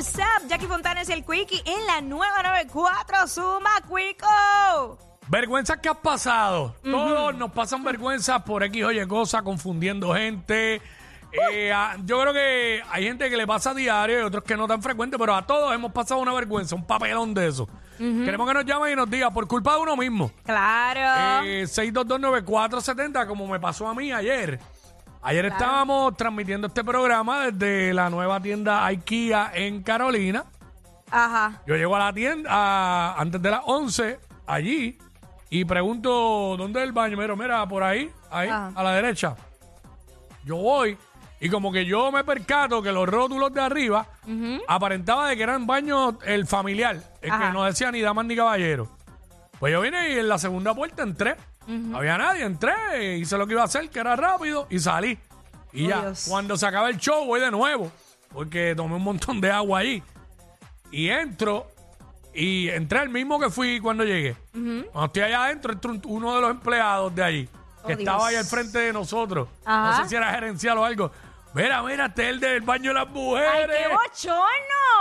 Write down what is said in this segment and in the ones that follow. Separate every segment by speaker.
Speaker 1: what's up? Jackie Fontanes y el Quickie en la nueva 94. Suma, Quico.
Speaker 2: Vergüenzas que has pasado. Todos nos pasan vergüenzas por X o Y cosas, confundiendo gente. Eh, a- yo creo que hay gente que le pasa a diario y otros que no tan frecuente, pero a todos hemos pasado una vergüenza, un papelón de eso. Queremos que nos llamen y nos diga por culpa de uno mismo.
Speaker 1: Claro.
Speaker 2: Eh, 6229470, como me pasó a mí ayer. Ayer estábamos transmitiendo este programa desde la nueva tienda IKEA en Carolina.
Speaker 1: Ajá.
Speaker 2: Yo llego a la tienda a- antes de las 11, allí, y pregunto, ¿dónde es el baño? Mira, mira, por ahí, ahí,
Speaker 1: Ah.
Speaker 2: a la derecha. Yo voy, y como que yo me percato que los rótulos de arriba aparentaba de que eran baños el familiar, el
Speaker 1: Ajá.
Speaker 2: que no decía ni damas ni caballeros. Pues yo vine y en la segunda puerta entré. Había nadie, entré, hice lo que iba a hacer, que era rápido, y salí. Y
Speaker 1: Oh,
Speaker 2: ya,
Speaker 1: Dios.
Speaker 2: cuando se acaba el show, voy de nuevo, porque tomé un montón de agua ahí. Y entro, y entré el mismo que fui cuando llegué. Cuando estoy allá adentro, entró un- uno de los empleados de allí, que
Speaker 1: Oh,
Speaker 2: estaba
Speaker 1: Dios.
Speaker 2: ahí al frente de nosotros.
Speaker 1: Ajá.
Speaker 2: No sé si era gerencial o algo. Mira, mira, este es el del baño de las
Speaker 1: ¡Ay,
Speaker 2: mujeres.
Speaker 1: qué bochorno!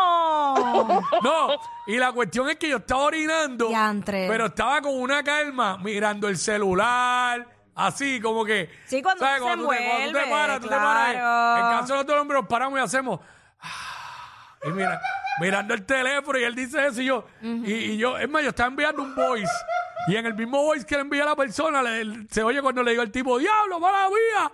Speaker 2: No, y la cuestión es que yo estaba orinando,
Speaker 1: Diantre.
Speaker 2: pero estaba con una calma, mirando el celular, así como que...
Speaker 1: Sí, cuando
Speaker 2: ¿sabes?
Speaker 1: se
Speaker 2: Cuando tú te- cuando tú te paras, tú te paras.
Speaker 1: claro.
Speaker 2: En caso de los hombres nos paramos y hacemos... ah, Y mira, mirando el teléfono y él dice eso y yo, y, y yo, es más, yo estaba enviando un voice. Y en el mismo voice que le envía a la persona, le- se oye cuando le digo al tipo, diablo, mala mía.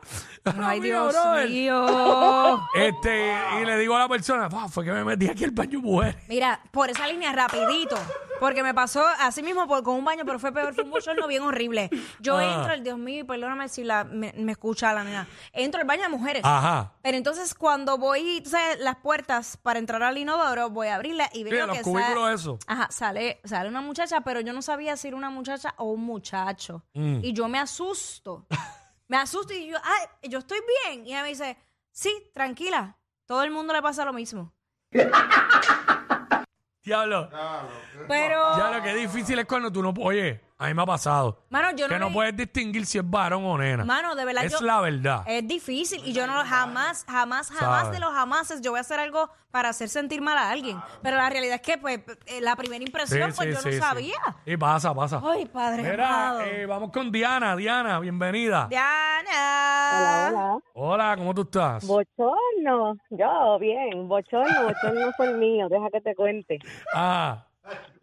Speaker 2: Mala
Speaker 1: Ay,
Speaker 2: mía,
Speaker 1: Dios
Speaker 2: brother".
Speaker 1: mío.
Speaker 2: Este, y le digo a la persona, "Pa, fue que me metí aquí al baño mujer.
Speaker 1: Mira, por esa línea rapidito, porque me pasó así mismo por, con un baño, pero fue peor, fue un bochorno bien horrible. Yo
Speaker 2: Ah.
Speaker 1: entro, el Dios mío, y perdóname si la, me, me escucha la nena, entro al baño de mujeres.
Speaker 2: Ajá.
Speaker 1: Pero entonces cuando voy, tú sabes, las puertas para entrar al inodoro, voy a abrirla y
Speaker 2: Sí,
Speaker 1: veo
Speaker 2: los
Speaker 1: que
Speaker 2: cubículos
Speaker 1: sale,
Speaker 2: eso.
Speaker 1: Ajá, sale, sale una muchacha, pero yo no sabía si era una muchacha o un muchacho.
Speaker 2: Mm.
Speaker 1: Y yo me asusto. me asusto y yo, ay, yo estoy bien. Y ella me dice, sí, tranquila, todo el mundo le pasa lo mismo.
Speaker 2: Diablo.
Speaker 1: Pero,
Speaker 2: Ya lo que difícil es cuando tú no. Oye, a mí me ha pasado.
Speaker 1: mano, yo
Speaker 2: que
Speaker 1: no,
Speaker 2: puedes distinguir si es varón o nena.
Speaker 1: Mano, de verdad,
Speaker 2: es
Speaker 1: yo-
Speaker 2: la verdad.
Speaker 1: Es difícil y yo no jamás, jamás, jamás
Speaker 2: Sabe.
Speaker 1: de los jamases yo voy a hacer algo para hacer sentir mal a alguien. Pero la realidad es que, pues, eh, la primera
Speaker 2: Sí,
Speaker 1: impresión, pues
Speaker 2: sí,
Speaker 1: yo
Speaker 2: sí,
Speaker 1: no
Speaker 2: sí.
Speaker 1: sabía.
Speaker 2: Y pasa, pasa.
Speaker 1: Ay, padre
Speaker 2: Mira, eh, vamos con Diana. Diana, bienvenida.
Speaker 1: Diana.
Speaker 3: Hola, hola.
Speaker 2: Hola, ¿cómo tú estás?
Speaker 3: Bochorno. Yo, bien. Bochorno, bochorno fue el mío. Deja que te cuente.
Speaker 2: Ah,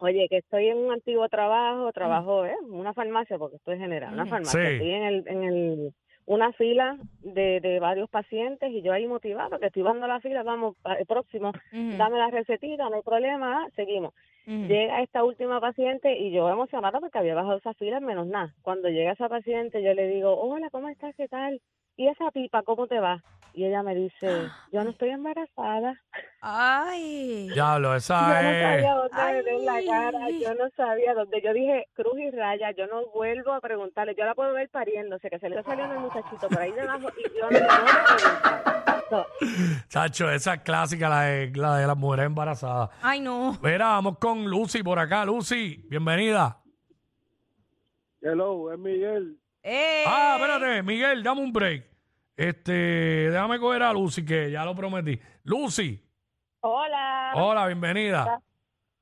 Speaker 3: Oye, que estoy en un antiguo trabajo. Trabajo ¿eh? una farmacia, porque estoy general. Una farmacia.
Speaker 2: Sí.
Speaker 3: Estoy en, el, en el, una fila de, de varios pacientes y yo ahí motivada, que estoy dando la fila. Vamos, el próximo. Dame la recetita, no hay problema. ah, seguimos. Llega esta última paciente y yo emocionada porque había bajado esa fila en menos nada. Cuando llega esa paciente, yo le digo, hola, ¿cómo estás? ¿Qué tal? ¿Y esa pipa, cómo te va? Y ella me dice, yo no estoy embarazada.
Speaker 1: Ay.
Speaker 2: diablo,
Speaker 3: Yo
Speaker 2: esa
Speaker 3: no
Speaker 2: es.
Speaker 3: sabía dónde la cara, yo no sabía dónde. Yo dije, cruz y raya, yo no vuelvo a preguntarle. Yo la puedo ver pariéndose, que se le está saliendo el muchachito por ahí debajo y yo no le vuelvo a preguntar. No,
Speaker 2: Chacho, esa es clásica, la de, la de las mujeres embarazadas.
Speaker 1: Ay, no.
Speaker 2: Mira, vamos con Lucy por acá. Lucy, bienvenida.
Speaker 4: Hello, es Miguel.
Speaker 1: Eh.
Speaker 2: Ah, espérate, Miguel, dame un break. Este, déjame coger a Lucy, que ya lo prometí. Lucy,
Speaker 3: Hola.
Speaker 2: hola, bienvenida.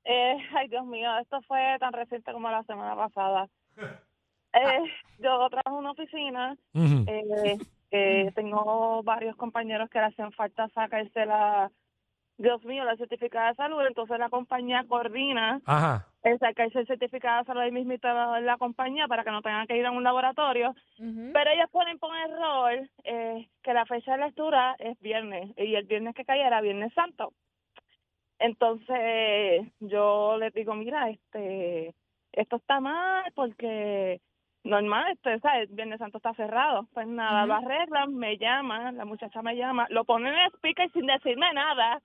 Speaker 3: Eh, ay, Dios mío, esto fue tan reciente como la semana pasada. Eh, yo trabajo en una oficina, eh, eh, tengo varios compañeros que le hacen falta sacarse la, Dios mío, la certificada de salud, entonces la compañía coordina
Speaker 2: Ajá.
Speaker 3: el sacarse el certificado de salud ahí mismito en la compañía para que no tengan que ir a un laboratorio, pero ellos ponen por error eh, que la fecha de lectura es viernes y el viernes que cae era Viernes Santo. Entonces yo les digo, mira, este, esto está mal porque normal, este, ¿sabes? Viernes Santo está cerrado. Pues nada,
Speaker 1: Ujú.
Speaker 3: lo arreglan, me llaman, la muchacha me llama, lo ponen en el speaker sin decirme nada.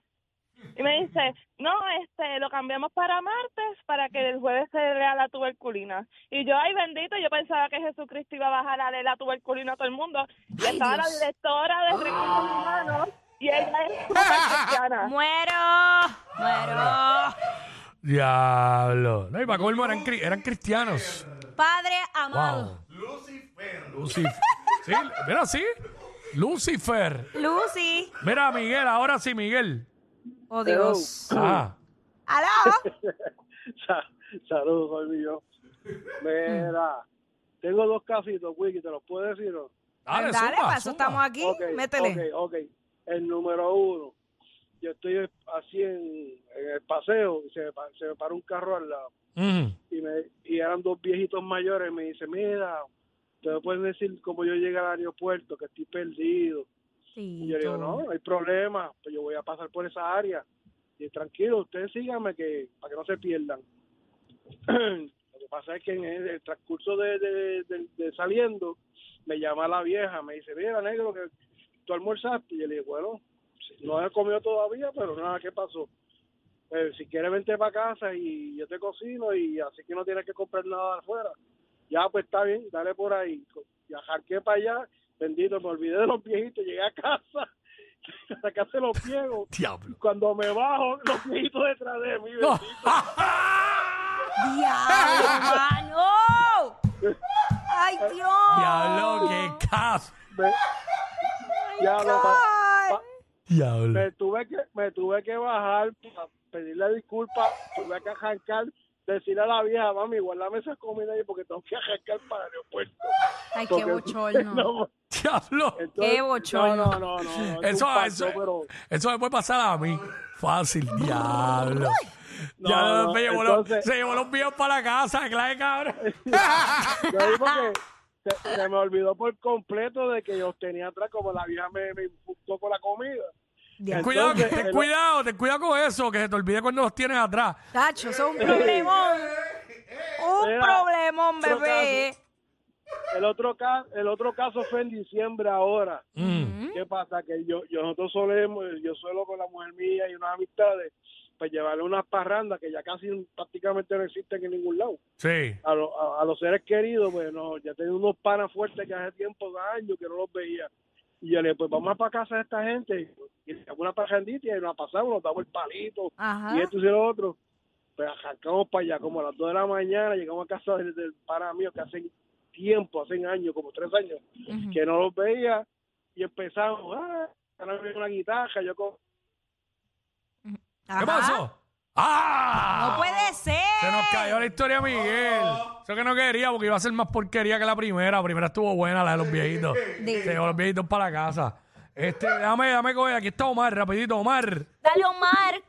Speaker 3: Y me dice, no, este, lo cambiamos para martes para que el jueves se lea la tuberculina. Y yo, ay bendito, yo pensaba que Jesucristo iba a bajar a leer la tuberculina a todo el mundo. Y
Speaker 1: Ay,
Speaker 3: estaba
Speaker 1: Dios.
Speaker 3: la directora de recursos humanos y ella es cristiana.
Speaker 1: Muero. Muero.
Speaker 2: Diablo. No, y para colmo eran, cri- eran cristianos.
Speaker 1: Padre amado.
Speaker 2: Wow. Lucifer. Sí, mira, sí. Lucifer.
Speaker 1: Lucy.
Speaker 2: Mira, Miguel, ahora sí, Miguel.
Speaker 1: Oh, Dios.
Speaker 2: Ah,
Speaker 1: ¡Aló!
Speaker 4: Sa- Saludos, soy yo. Mira, tengo dos casitos, Wiki, ¿te los puedo decir? o no?
Speaker 2: dale,
Speaker 1: Dale,
Speaker 2: zumba,
Speaker 1: para eso estamos aquí.
Speaker 4: Ok,
Speaker 1: Métele.
Speaker 4: Ok, ok. El número uno. Yo estoy así en, en el paseo y se me, se me para un carro al lado. Y, me, y eran dos viejitos mayores. Me dice, mira, te me puedes decir cómo yo llegué al aeropuerto, que estoy perdido. Y yo le digo, no, no hay problema, pues yo voy a pasar por esa área. Y tranquilo, ustedes síganme que para que no se pierdan. Lo que pasa es que en el, el transcurso de, de- de- de saliendo, me llama la vieja, me dice, mira, negro, que tú almorzaste. Y yo le digo, bueno, no he comido todavía, pero nada, ¿qué pasó? Pues, si quieres vente para casa y yo te cocino y así que no tienes que comprar nada afuera. Ya, pues está bien, dale por ahí. Y arranqué para allá, bendito, me olvidé de los viejitos, llegué a casa, a sacarse los piegos.
Speaker 2: Diablo.
Speaker 4: Cuando me bajo, los viejitos detrás de mí.
Speaker 2: No.
Speaker 1: ¡Diablo, mano! ¡Ay, Dios!
Speaker 2: Diablo, qué caso.
Speaker 4: Me- ya lo pa- pa-
Speaker 2: Diablo.
Speaker 4: me tuve que me tuve que bajar para pedirle disculpas, tuve que arrancar, decirle a la vieja, mami, guárdame esa comida ahí porque tengo que arrancar para el aeropuerto.
Speaker 1: ¡Ay, qué bochorno!
Speaker 4: No,
Speaker 2: Diablo.
Speaker 4: entonces-
Speaker 1: Qué bochorno.
Speaker 4: No, no, no, no. no, es
Speaker 2: Eso,
Speaker 4: pacto,
Speaker 2: eso,
Speaker 4: pero
Speaker 2: eso me puede pasar a mí. Fácil, diablo.
Speaker 4: No,
Speaker 2: ya
Speaker 4: no,
Speaker 2: me llevó los-
Speaker 4: entonces-
Speaker 2: se llevó los míos para la casa, clave cabrón.
Speaker 4: yo digo que se, se me olvidó por completo de que yo tenía atrás como la vieja me, me insultó con la comida.
Speaker 2: Ten cuidado, ten cuidado, ten cuidado con eso, que se te olvide cuando los tienes atrás.
Speaker 1: Tacho, eso es un problemón. Un
Speaker 4: Mira,
Speaker 1: problemón, bebé.
Speaker 4: El otro caso, el otro caso fue en diciembre ahora.
Speaker 2: Mm.
Speaker 4: ¿Qué pasa? Que yo, yo nosotros solemos, yo suelo con la mujer mía y unas amistades, pues llevarle unas parrandas que ya casi prácticamente no existen en ningún lado.
Speaker 2: Sí.
Speaker 4: A, lo- a, a los seres queridos, pues no, ya tengo unos panas fuertes que hace tiempo, años que no los veía. Y yo le dije, pues vamos para casa de esta gente, y le una parrandita y nos pasamos, nos damos el palito,
Speaker 1: Ajá.
Speaker 4: y esto y lo otro. Pues arrancamos para allá, como a las 2 de la mañana, llegamos a casa del, del pana mío que hace tiempo, hace años, como tres años, que no los veía, y empezamos, ah, ahora viene una guitarra, yo con...
Speaker 1: Ajá.
Speaker 2: ¿Qué pasó? ¡Ah!
Speaker 1: No puede ser.
Speaker 2: Se nos cayó la historia, Miguel. Eso que no quería, porque iba a ser más porquería que la primera. La primera estuvo buena, la de los viejitos. Se llevó los viejitos para la casa. Este, déjame, déjame coger. Aquí está Omar, rapidito, Omar.
Speaker 1: Dale, Omar.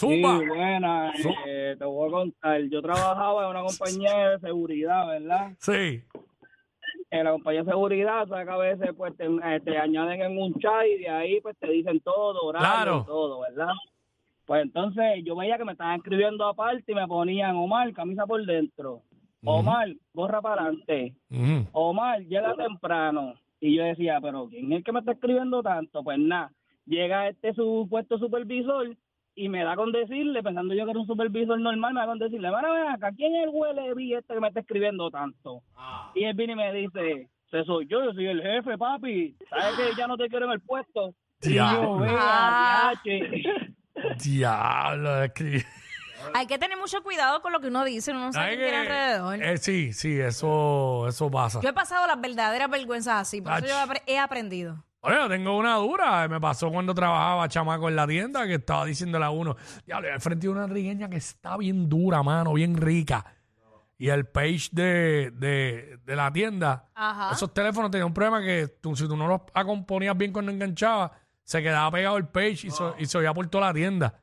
Speaker 2: Zumba.
Speaker 5: Sí, buena. eh, te voy a contar. Yo trabajaba en una compañía de seguridad, ¿verdad?
Speaker 2: Sí.
Speaker 5: En la compañía de seguridad, sabes que a veces pues te, eh, te añaden en un chat y de ahí pues te dicen todo, horario
Speaker 2: Claro.
Speaker 5: todo, ¿verdad? Pues entonces yo veía que me estaban escribiendo aparte y me ponían Omar, camisa por dentro. Omar, borra para adelante.
Speaker 2: Ujú.
Speaker 5: Omar, llega temprano. Y yo decía, pero ¿quién es el que me está escribiendo tanto? Pues nada, llega este supuesto supervisor y me da con decirle, pensando yo que era un supervisor normal, me da con decirle, bueno, ven acá, ¿quién es el huele vi este que me está escribiendo tanto? Y él viene y me dice, ese soy yo, yo soy el jefe, papi. ¿Sabes que ya no te quiero en el puesto? Y
Speaker 2: Diablo.
Speaker 5: yo,
Speaker 1: Ah.
Speaker 2: Diablo.
Speaker 1: Hay que tener mucho cuidado con lo que uno dice. Uno no sabe
Speaker 2: ¿Sabes
Speaker 1: quién tiene alrededor.
Speaker 2: Eh, sí, sí, eso, eso pasa.
Speaker 1: Yo he pasado las verdaderas vergüenzas así. Por eso yo he aprendido.
Speaker 2: Bueno, yo tengo una dura. Me pasó cuando trabajaba chamaco en la tienda que estaba diciéndole a uno, diablo, al frente de una rigueña que está bien dura, mano, bien rica. Y el page de, de, de la tienda,
Speaker 1: Ajá.
Speaker 2: esos teléfonos tenían un problema que tú, si tú no los componías bien cuando enganchabas, se quedaba pegado el page y, so- y se oía por toda la tienda.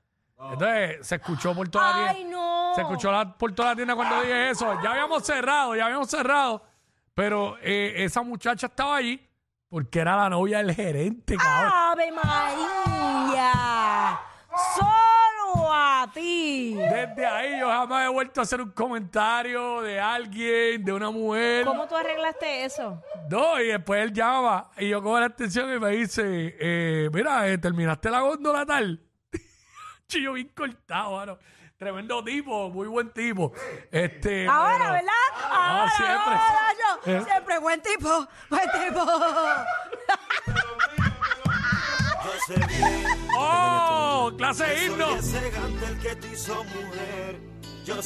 Speaker 2: Entonces se escuchó por toda la
Speaker 1: Ay,
Speaker 2: tienda.
Speaker 1: no.
Speaker 2: Se escuchó la- por toda la tienda cuando dije eso. Ya habíamos cerrado, ya habíamos cerrado. Pero eh, esa muchacha estaba allí porque era la novia del gerente, cabrón.
Speaker 1: ¡Ave María! ¡Solo a ti!
Speaker 2: Desde ahí yo jamás he vuelto a hacer un comentario de alguien, de una mujer.
Speaker 1: ¿Cómo tú arreglaste eso?
Speaker 2: No, y después él llama y yo cojo la atención y me dice, eh, mira, eh, terminaste la góndola tal. Chillo bien cortado, mano. Tremendo tipo, muy buen tipo. Este,
Speaker 1: Ahora,
Speaker 2: pero-
Speaker 1: ¿verdad? Ahora,
Speaker 2: siempre.
Speaker 1: ahora. Siempre buen tipo, buen tipo.
Speaker 2: ¡Oh! ¡Clase himno!
Speaker 6: Yo